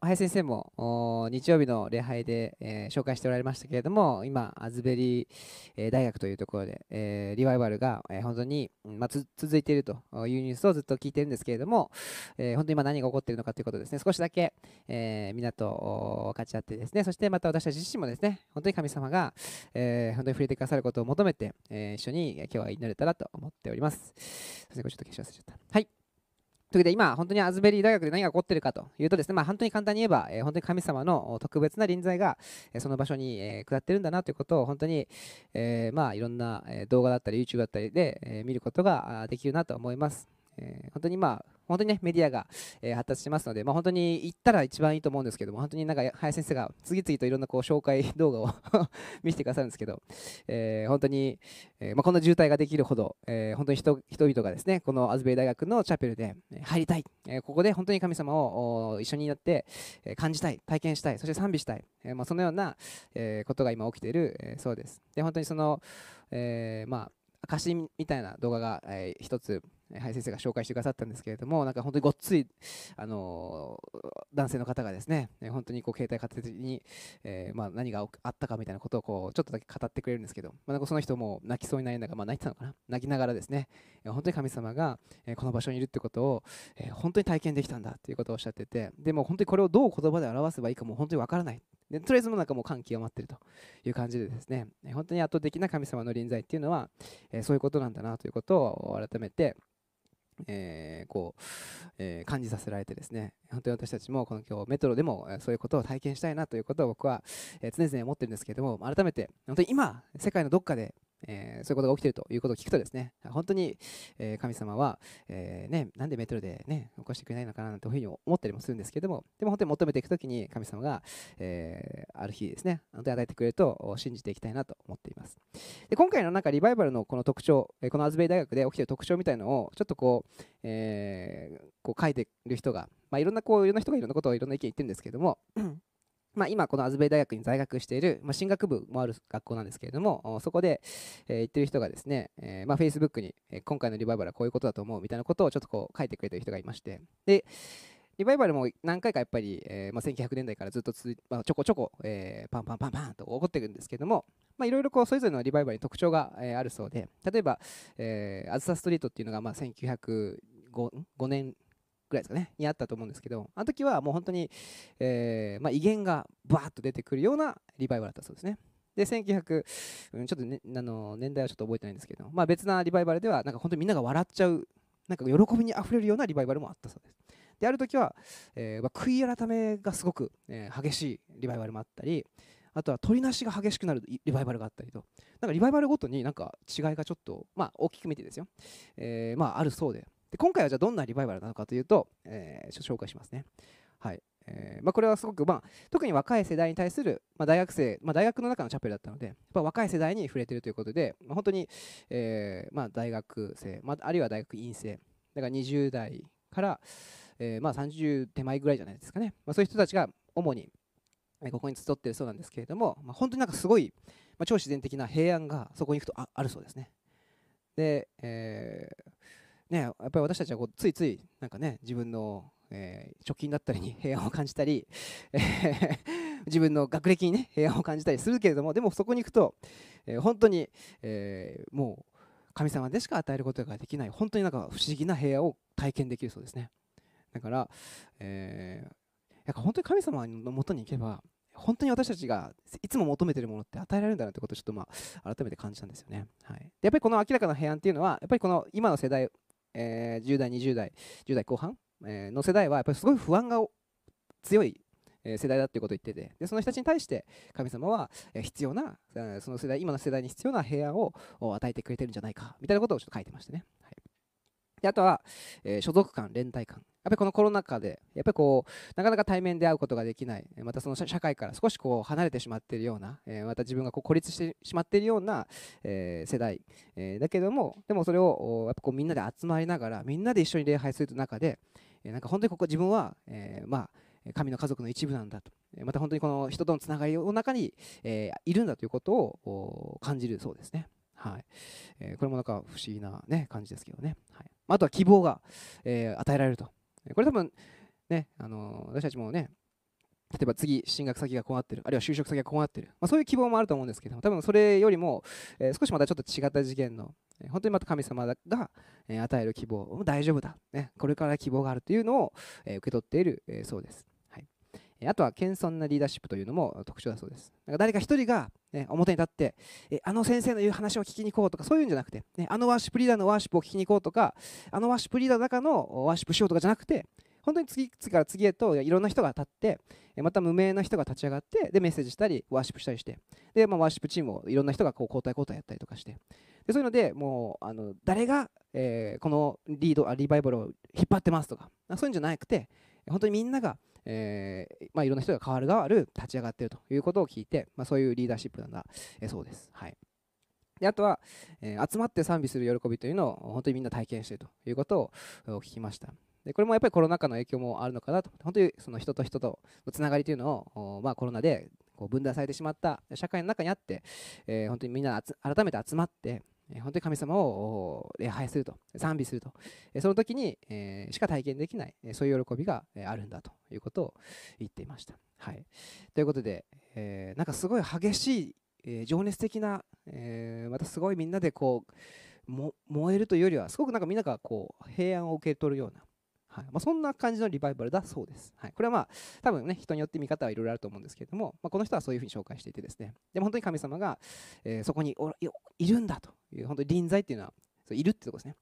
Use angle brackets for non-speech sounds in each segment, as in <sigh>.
林先生も日曜日の礼拝で、えー、紹介しておられましたけれども今アズベリー、え、大学というところで、えー、リバイバルが、えー、本当に、まあ、続いているというニュースをずっと聞いてるんですけれども、えー、本当に今何が起こっているのかということですね。少しだけ、えー、みんなと分かち合ってですね。そしてまた私たち自身もですね本当に神様が、えー、本当に触れてくださることを求めて、えー、一緒に今日は祈れたらと思っております。すみませんこれちょっと消し忘れちゃった。はい。というわけで今、本当にアズベリー大学で何が起こっているかというとですね、まあ、本当に簡単に言えば、え、本当に神様の特別な臨在が、え、その場所に、え、下ってるんだなということを本当に、え、まあいろんな動画だったり YouTube だったりで、え、見ることができるなと思います。え、本当にまあ本当にね、メディアが、えー、発達しますので、まあ、本当に行ったら一番いいと思うんですけども、本当になんか林先生が次々といろんなこう紹介動画を <laughs> 見せてくださるんですけど、えー、本当に、えー、まあ、こんな渋滞ができるほど、え本当に人々がですね、このアズベリ大学のチャペルで入りたい、えここで本当に神様を一緒になって、え感じたい、体験したい、そして賛美したい、えまあ、そのような、えことが今起きている、えそうです。で、本当にその、えまあ、証みたいな動画が、えー、つ林先生が紹介してくださったんですけれどもなんか本当にごっつい、あのー、男性の方がですね本当にこう携帯片手に、えー、まあ、何があったかみたいなことをこうちょっとだけ語ってくれるんですけど、まあ、なんかその人も泣きそうになりながら、まあ、泣いてたのかな泣きながらですね本当に神様が、えこの場所にいるってことを、え本当に体験できたんだということをおっしゃっててでも本当にこれをどう言葉で表せばいいかも本当にわからない。でとりあえずもなんかもう感極まってるという感じでですね本当に圧倒的な神様の臨在っていうのは、えそういうことなんだなということを改めてえー、こう、えー、感じさせられてですね。本当に私たちもこの今日メトロでもそういうことを体験したいなということを僕は、常々思ってるんですけれども改めて本当に今世界のどっかでえー、そういうことが起きているということを聞くとですね、本当に、えー、神様は、えー、ね、なんでメトロでね、起こしてくれないのかなというふうに思ったりもするんですけども、でも本当に求めていくときに神様が、えある日ですね、本当に与えてくれると信じていきたいなと思っています。で今回のなんかリバイバルのこの特徴、このアズベイ大学で起きている特徴みたいなのをちょっとこう、えこう書いてる人が、まあ、いろんなこういろんな人がいろんなことをいろんな意見言ってるんですけども、まあ、今、このアズベイ大学に在学している、まあ、進学部もある学校なんですけれども、そこで、えー、言ってる人がですね、えーまあ、Facebook に、えー、今回のリバイバルはこういうことだと思うみたいなことをちょっとこう書いてくれてる人がいまして、で、リバイバルも何回かやっぱり、えーまあ、1900年代からずっとつ、まあ、ちょこちょこ、えー、パンパンパンパンと起こっていくんですけれども、いろいろそれぞれのリバイバルに特徴が、えー、あるそうで、例えば、えー、アズサストリートっていうのが、まあ、1905年ぐらいですかね、にあったと思うんですけど、あの時はもう本当に、えーまあ、威厳がバーッと出てくるようなリバイバルだったそうですね。で、1900、うん、ちょっと、ね、あの年代はちょっと覚えてないんですけど、まあ、別なリバイバルでは、なんか本当にみんなが笑っちゃう、なんか喜びにあふれるようなリバイバルもあったそうです。で、ある時は、えーまあ、悔い改めがすごく、えー、激しいリバイバルもあったり、あとは取りなしが激しくなるリバイバルがあったりと、なんかリバイバルごとになんか違いがちょっと、まあ大きく見てですよ、えー、まああるそうで、で今回はじゃあどんなリバイバルなのかというと、えー、紹介しますね。はいえーまあ、これはすごく、まあ、特に若い世代に対する、まあ、大学生、まあ、大学の中のチャペルだったので、やっぱ若い世代に触れているということで、まあ、本当に、えーまあ、大学生、まあ、あるいは大学院生、だから20代から、えーまあ、30手前ぐらいじゃないですかね、まあ、そういう人たちが主にここに集っているそうなんですけれども、まあ、本当になんかすごい、まあ、超自然的な平安がそこに行くとああるそうですね。で、えーね、やっぱり私たちはこうついついなんかね自分の、えー、貯金だったりに <laughs> 平安を感じたり、えー、<laughs> 自分の学歴にね平安を感じたりするけれどもでもそこに行くと、えー、本当に、えー、もう神様でしか与えることができない本当になんか不思議な平安を体験できるそうですねだから、えー、本当に神様のもとに行けば本当に私たちがいつも求めているものって与えられるんだなってことをちょっとまあ改めて感じたんですよね。はい、でやっぱりこの明らかな平安っていうのはやっぱりこの今の世代えー、10代、20代、10代後半、え、の世代はやっぱりすごい不安が強い世代だということを言っててでその人たちに対して神様は必要なその世代今の世代に必要な平安を与えてくれてるんじゃないかみたいなことをちょっと書いてましたね、はい、であとは、えー、所属感連帯感やっぱりこのコロナ禍で、やっぱりこう、なかなか対面で会うことができない、またその社会から少しこう離れてしまっているような、えまた自分がこう孤立してしまっているような、え世代、えだけども、でもそれをやっぱこうみんなで集まりながら、みんなで一緒に礼拝する中で、えなんか本当にここ自分は、えまあ、神の家族の一部なんだと、また本当にこの人とのつながりの中に、えいるんだということを感じるそうですね。はい。えこれもなんか不思議な、ね、感じですけどね。はい、あとは希望が、え与えられると。これ多分、ね、あの私たちもね、例えば次進学先がこうなってる。あるいは就職先がこうなってる、まあ、そういう希望もあると思うんですけども多分それよりも、えー、少しまたちょっと違った次元の、えー、本当にまた神様が、えー、与える希望大丈夫だ、ね、これから希望があるというのを、えー、受け取っている、えー、そうです、あとは謙遜なリーダーシップというのも特徴だそうです。なんか誰か一人が、ね、表に立って、え、あの先生の言う話を聞きに行こうとかそういうんじゃなくて、ね、あのワーシップリーダーのワーシップを聞きに行こうとかあのワーシップリーダーの中のワーシップしようとかじゃなくて本当に次から次へといろんな人が立ってまた無名な人が立ち上がってでメッセージしたりワーシップしたりしてで、まあ、ワーシップチームをいろんな人がこう交代交代やったりとかしてでそういうのでもうあの誰が、えー、このリードあリバイバルを引っ張ってますとかそういうんじゃなくて本当にみんなが、えーまあ、いろんな人が変わる変わる立ち上がっているということを聞いて、まあ、そういうリーダーシップなんだ、えー、そうです。はいであとは、え、集まって賛美する喜びというのを本当にみんな体験しているということを聞きました。でこれもやっぱりコロナ禍の影響もあるのかなと本当にその人と人とのつながりというのを、まあ、コロナでこう分断されてしまった社会の中にあって、えー、本当にみんな改めて集まって、本当に神様を礼拝すると賛美すると、その時に、しか体験できない、そういう喜びが、あるんだということを言っていました。はい、ということで、え、なんかすごい激しい、え、情熱的な、え、またすごいみんなでこう燃えるというよりはすごくなんかみんながこう平安を受け取るようなはい。まあ、そんな感じのリバイバルだそうです。はい、これはまあ多分ね人によって見方はいろいろあると思うんですけれども、まあ、この人はそういうふうに紹介していてですね。でも本当に神様が、えー、そこにいるんだという本当に臨在っていうのはそういるってとこですね。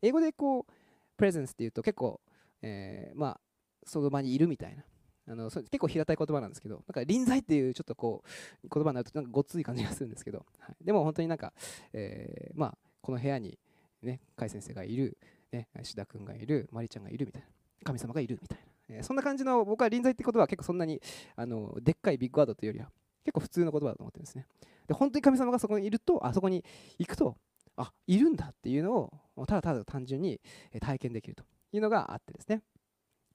英語でこうプレゼンスっていうと結構、えー、まあその場にいるみたいな。あのそ結構平たい言葉なんですけど、なんか臨在っていうちょっとこう言葉になるとなんかごっつい感じがするんですけど、はい、でも本当になんか、えー、まあこの部屋にね、甲斐先生がいる、ね、志田君がいる、まりちゃんがいるみたいな、神様がいるみたいな、えー、そんな感じの僕は臨在って言葉は結構そんなにあのでっかいビッグワードというよりは結構普通の言葉だと思ってるんですね。で本当に神様がそこにいると、あそこに行くと、あいるんだっていうのをただただ単純に体験できるというのがあってですね。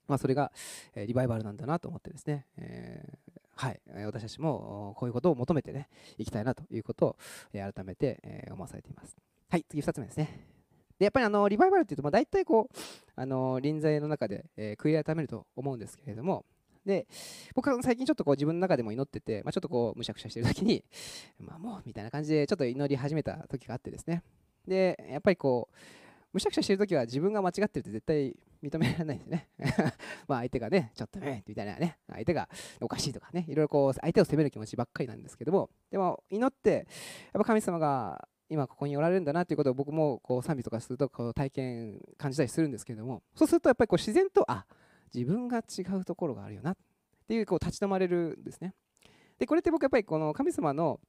まあ、それが、え、リバイバルなんだなと思ってですね、えー、はい、私たちもこういうことを求めてね、いきたいなということを、え、改めて、え、思わされています。はい、次2つ目ですね。でやっぱりあのリバイバルっていうと、まあ、大体こうあの臨在の中で、えー、悔い改めると思うんですけれども。で僕は最近ちょっとこう自分の中でも祈ってて、まあ、ちょっとこうむしゃくしゃしてる時に、<laughs> まあ、もうみたいな感じでちょっと祈り始めた時があってですね。でやっぱりこうむしゃくしゃしてる時は自分が間違ってるって絶対認められないですね。<laughs> まあ相手がねちょっとねみたいなね。相手がおかしいとかね。いろいろこう相手を責める気持ちばっかりなんですけども。でも祈ってやっぱ神様が今ここにおられるんだなということを僕もこう賛美とかするとこう体験感じたりするんですけれどもそうするとやっぱりこう自然とあ自分が違うところがあるよなっていうこう立ち止まれるんですね。でこれって僕やっぱりこの神様の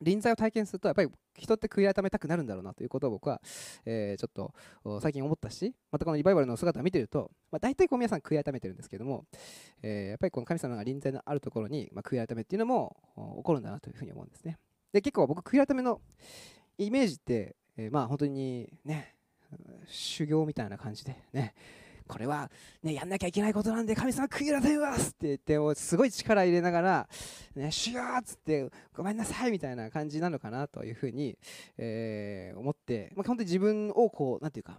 臨在を体験するとやっぱり人って悔い改めたくなるんだろうなということを僕は、え、ちょっと最近思ったしまたこのリバイバルの姿を見てると、まあ、大体こう皆さん悔い改めてるんですけども、え、やっぱりこの神様が臨在のあるところに、まあ、悔い改めっていうのも起こるんだなというふうに思うんですね。で結構僕悔い改めのイメージって、えー、まあ本当にね修行みたいな感じでねこれは、ね、やんなきゃいけないことなんで神様悔い改めますって言ってすごい力入れながら、ね、修行っつってごめんなさいみたいな感じなのかなというふうに、えー、思って、まあ、本当に自分をこうなんていうか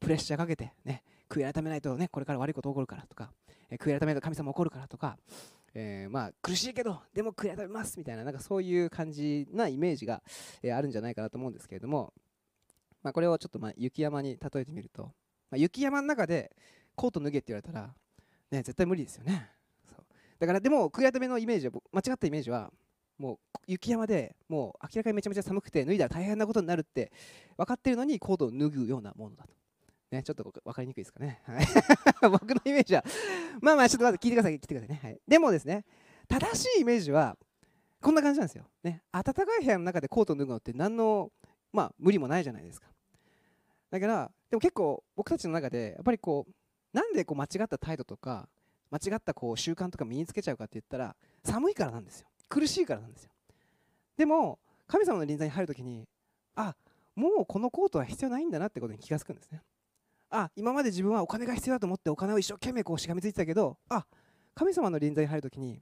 プレッシャーかけて、ね、悔い改めないと、ね、これから悪いこと起こるからとか、えー、悔い改めないと神様怒るからとか、えー、まあ苦しいけどでも悔い改めますみたいななんかそういう感じなイメージが、え、あるんじゃないかなと思うんですけれども、まあ、これをちょっとまあ雪山に例えてみると、まあ、雪山の中でコート脱げって言われたら、ね、絶対無理ですよね。そう。だからでも悔い改めのイメージは間違ったイメージはもう雪山でもう明らかにめちゃめちゃ寒くて脱いだら大変なことになるって分かってるのにコートを脱ぐようなものだと。ね、ちょっと分かりにくいですかね。はい、<laughs> 僕のイメージは、まあまあ、ちょっとまず聞いてください、聞いてくださいね。はい、でもですね、正しいイメージは、こんな感じなんですよ。ね、暖かい部屋の中でコートを脱ぐのって何の、まあ、無理もないじゃないですか。だから、でも結構僕たちの中で、やっぱりこう、なんでこう間違った態度とか、間違ったこう習慣とか身につけちゃうかって言ったら、寒いからなんですよ。苦しいからなんですよ。でも、神様の臨在に入るときに、あ、もうこのコートは必要ないんだなってことに気がつくんですね。あ今まで自分はお金が必要だと思ってお金を一生懸命こうしがみついてたけどあ神様の臨在に入るときに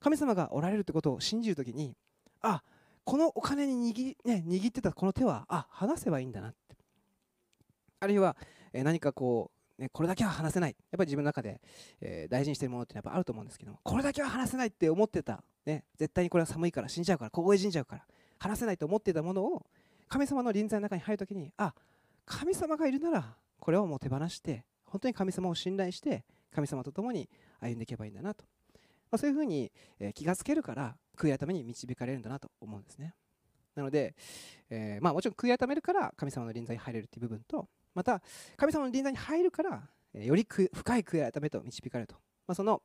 神様がおられるってことを信じるときにあこのお金に握,、ね、握ってたこの手はあ離せばいいんだなって。あるいは、え何かこうね、これだけは話せない。やっぱり自分の中で、え、大事にしてるものってやっぱあると思うんですけどこれだけは話せないって思ってた、ね、絶対にこれは寒いから死んじゃうから凍え死んじゃうから話せないと思ってたものを神様の臨在の中に入るときにあ神様がいるならこれをもう手放して本当に神様を信頼して神様と共に歩んでいけばいいんだなと、まあ、そういうふうに、え気がつけるから悔い改めに導かれるんだなと思うんですね。なので、えー、まあ、もちろん悔い改めるから神様の臨在に入れるという部分とまた神様の臨在に入るから、えより深い悔い改めと導かれると、まあ、その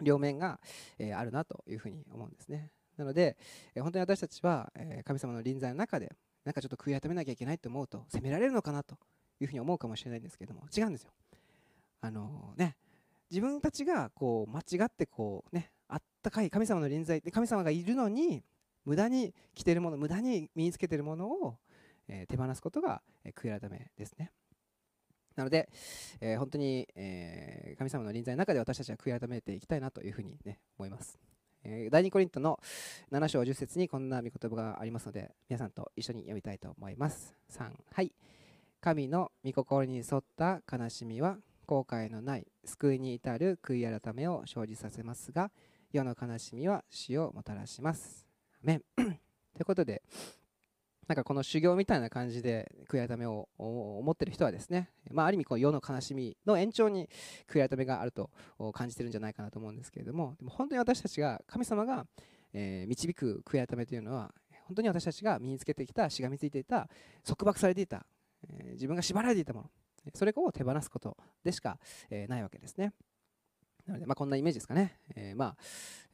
両面が、えあるなというふうに思うんですね。なので、本当に私たちは、え神様の臨在の中でなんかちょっと悔い改めなきゃいけないと思うと責められるのかなというふうに思うかもしれないんですけども違うんですよ。あのね自分たちがこう間違ってこうねあったかい神様の臨在で神様がいるのに無駄に着てるもの無駄に身につけてるものを、え、手放すことが、え、悔い改めですね。なので、えー、本当に、え神様の臨在の中で私たちは悔い改めていきたいなというふうに、ね、思います。え第2コリントの7章10節にこんな御言葉がありますので皆さんと一緒に読みたいと思います。3はい。神の御心に沿った悲しみは後悔のない救いに至る悔い改めを生じさせますが世の悲しみは死をもたらします。メン。<coughs> ということでなんかこの修行みたいな感じで悔い改めを思ってる人はですね、まあ、ある意味こう世の悲しみの延長に悔い改めがあると感じてるんじゃないかなと思うんですけれどもでも本当に私たちが神様が、えー、導く悔い改めというのは本当に私たちが身につけてきたしがみついていた束縛されていた、え、自分が縛られていたものそれを手放すことでしか、え、ないわけですね。なので、まあ、こんなイメージですかね。えー、まあ、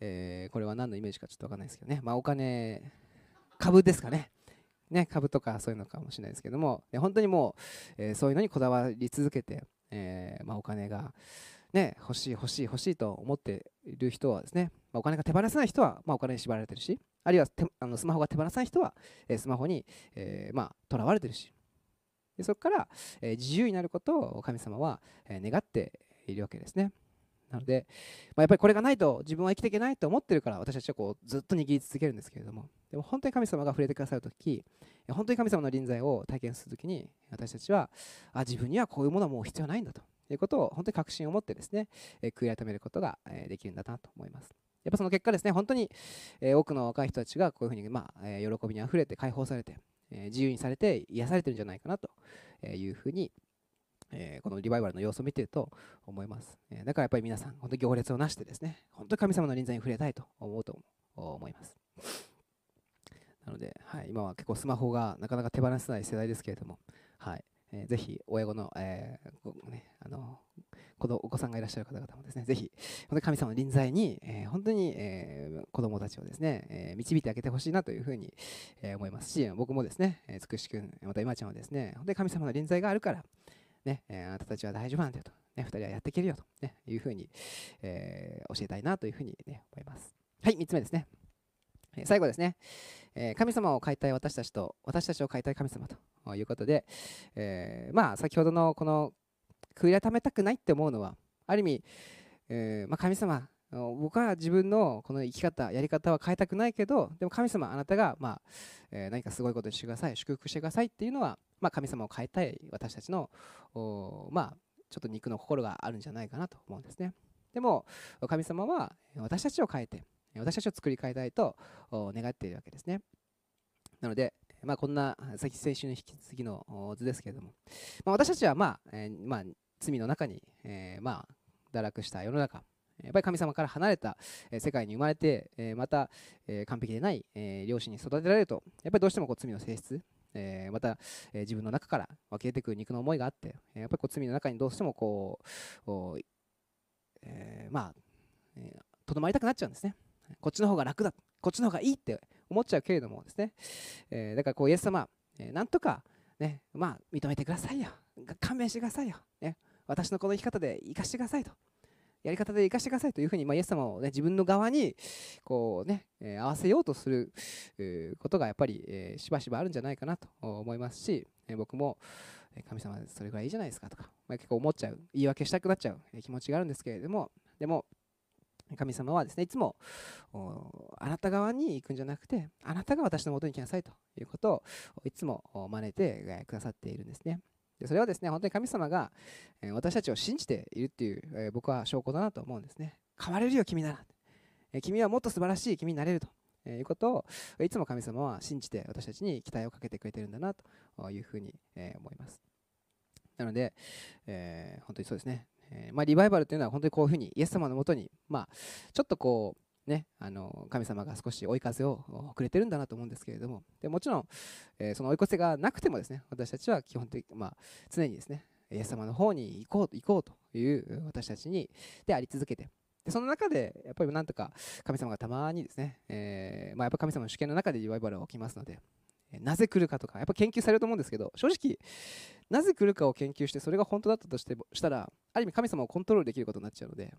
えー、これは何のイメージかちょっとわかんないですけどね。まあ、お金、株ですかね。ね、株とかそういうのかもしれないですけども、本当にもう、えー、そういうのにこだわり続けて、え、まあ、お金が、ね、欲しい欲しい欲しいと思っている人はですね、まあ、お金が手放せない人は、まあ、お金に縛られてるしあるいはあのスマホが手放せない人は、え、スマホに、えー、まあ、囚われてるしでそこから、え自由になることを神様は、え願っているわけですね。なので、まあ、やっぱりこれがないと自分は生きていけないと思ってるから私たちはこうずっと握り続けるんですけれどもでも本当に神様が触れてくださるとき本当に神様の臨在を体験するときに私たちはあ自分にはこういうものはもう必要ないんだということを本当に確信を持ってですね、え悔い改めることが、えできるんだなと思います。やっぱその結果ですね、本当に、え多くの若い人たちがこういうふうに、まあえ喜びにあふれて解放されて、え自由にされて癒されてるんじゃないかなというふうにえ、このリバイバルの様子を見てると思います、え、だからやっぱり皆さん、本当に行列をなしてですね、本当に神様の臨在に触れたいと思うと思います。なので、はい、今は結構スマホがなかなか手放せない世代ですけれども、はいえー、ぜひ親御の、えーね、あの子お子さんがいらっしゃる方々もですね、ぜひ、本当に神様の臨在に、えー、本当に、えー、子供たちをですね、えー、導いてあげてほしいなというふうに、えー、思いますし、僕もですね、つくし君、また今ちゃんはですね、本当に神様の臨在があるから、ね、えあなたたちは大丈夫なんだよと、ね、2人はやっていけるよと、ね、いうふうに、え教えたいなというふうに、ね、思います。はい、3つ目ですね。最後ですね、え神様を変えたい私たちと私たちを変えたい神様ということで、え、まあ先ほどのこの悔い改めたくないって思うのはある意味、え、ま、神様僕は自分のこの生き方やり方は変えたくないけどでも神様あなたが、まえ、何かすごいことにしてください祝福してくださいっていうのは、ま、神様を変えたい私たちのまあ、ちょっと肉の心があるんじゃないかなと思うんですね。でも神様は私たちを変えて私たちを作り変えたいと願っているわけですねなので、まあ、こんな先先週の引き継ぎの図ですけれども、まあ、私たちは、まあえー、まあ、罪の中に、えー、まあ、堕落した世の中やっぱり神様から離れた世界に生まれて、えまたえ完璧でないえ両親に育てられると、やっぱりどうしてもこう罪の性質え、またえ自分の中から湧き出てくる肉の思いがあって、やっぱりこう罪の中にどうしてもこう、え、まあ、とどまりたくなっちゃうんですね。こっちの方が楽だ、こっちの方がいいって思っちゃうけれどもですね、えー、だからこうイエス様、えー、なんとか、ね、まあ認めてくださいよ、勘弁してくださいよ、ね、私のこの生き方で生かしてくださいと。やり方で生かしてくださいというふうに、まあ、イエス様を、ね、自分の側にこうね、えー、合わせようとする、ことがやっぱり、えー、しばしばあるんじゃないかなと思いますし、え僕も神様それぐらいいいじゃないですかとか、まあ、結構思っちゃう言い訳したくなっちゃう気持ちがあるんですけれどもでも神様はですねいつもあなた側に行くんじゃなくてあなたが私のもとに来なさいということをいつも招いてくださっているんですね。でそれはですね本当に神様が、私たちを信じているっていう、僕は証拠だなと思うんですね。変われるよ君なら、君はもっと素晴らしい君になれると。いうことをいつも神様は信じて私たちに期待をかけてくれてるんだなというふうに思います。なので、えー、本当にそうですね、えー、まあ、リバイバルというのは本当にこういうふうにイエス様のもとに、まあ、ちょっとこうね、あの神様が少し追い風をくれてるんだなと思うんですけれどもでもちろん、えー、その追い風がなくてもですね私たちは基本的、まあ、常にですねイエス様の方に行こう行こうという私たちにであり続けてでその中でやっぱりなんとか神様がたまにですね、えー、まあ、やっぱ神様の主権の中でリバイバルが起きますのでなぜ来るかとかやっぱ研究されると思うんですけど正直なぜ来るかを研究してそれが本当だったとしてしたらある意味神様をコントロールできることになっちゃうので。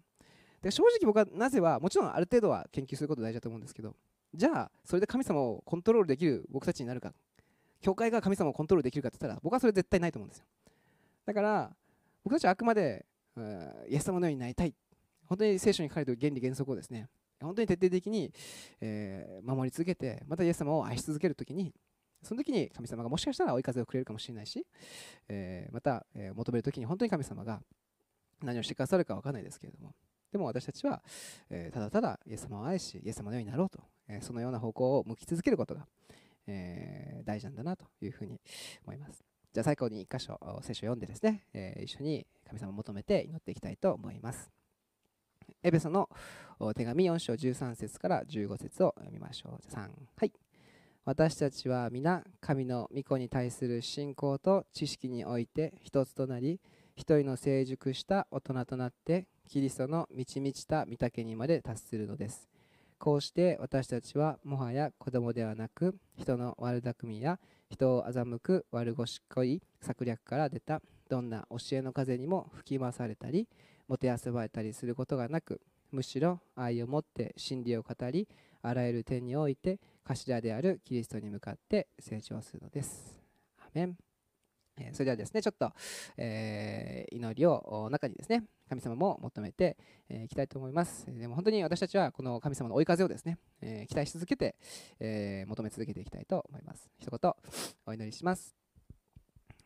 で正直僕はなぜはもちろんある程度は研究すること大事だと思うんですけどじゃあそれで神様をコントロールできる僕たちになるか教会が神様をコントロールできるかって言ったら僕はそれ絶対ないと思うんですよ。だから僕たちはあくまでイエス様のようになりたい。本当に聖書に書かれている原理原則をですね本当に徹底的に、えー、守り続けてまたイエス様を愛し続けるときにその時に神様がもしかしたら追い風をくれるかもしれないし、えー、また、えー、求める時に本当に神様が何をしてくださるか分からないですけれどもでも私たちは、えー、ただただイエス様を愛し、イエス様のようになろうと、えー、そのような方向を向き続けることが、えー、大事なんだなというふうに思います。じゃあ最後に1箇所聖書を読んでですね、えー、一緒に神様を求めて祈っていきたいと思います。エベソの手紙4章13節から15節を読みましょう。3はい。私たちは皆神の御子に対する信仰と知識において一つとなり、一人の成熟した大人となってキリストの満ち満ちた御岳にまで達するのです。こうして私たちはもはや子供ではなく人の悪巧みや人を欺く悪賢い策略から出たどんな教えの風にも吹き回されたりもてあそばれたりすることがなくむしろ愛を持って真理を語りあらゆる点において頭であるキリストに向かって成長するのです。アメンえそれではですね、ちょっと、えー、祈りを中にですね、神様も求めてい、えー、きたいと思います。でも本当に私たちはこの神様の追い風をですね、えー、期待し続けて、え求め続けていきたいと思います。一言お祈りします。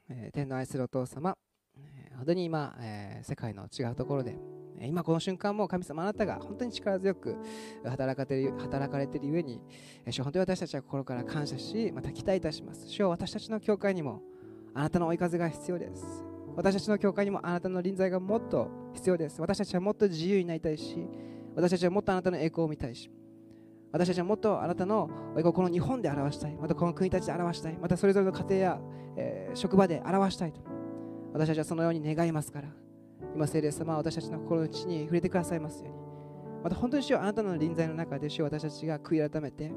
え天の愛するお父様、え本当に今、え世界の違うところで、今この瞬間も神様あなたが本当に力強く働かれてる働かれているゆえに、主本当に私たちは心から感謝し、また期待いたします。主は私たちの教会にもあなたの追い風が必要です。私たちの教会にもあなたの臨在がもっと必要です。私たちはもっと自由になりたいし私たちはもっとあなたの栄光を見たいし私たちはもっとあなたの栄光をこの日本で表したい。またこの国たちで表したい。またそれぞれの家庭や、えー、職場で表したいと。私たちはそのように願いますから。今聖霊様は私たちの心の内に触れてくださいますように。また本当に主よあなたの臨在の中で主よ私たちが悔い改めて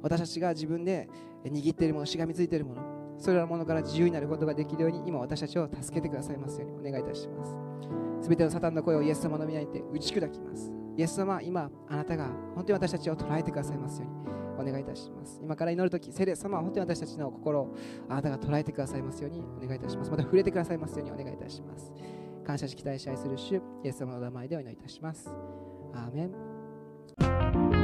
私たちが自分で握っているものしがみついているものそれらのものから自由になることができるように今私たちを助けてくださいますようにお願いいたします。すべてのサタンの声をイエス様の皆にて打ち砕きます。イエス様今あなたが本当に私たちを捉えてくださいますようにお願いいたします。今から祈るとき聖霊様は本当に私たちの心をあなたが捉えてくださいますようにお願いいたします。また触れてくださいますようにお願いいたします。感謝し期待し愛する主イエス様の名前でお祈りいたします。アーメン。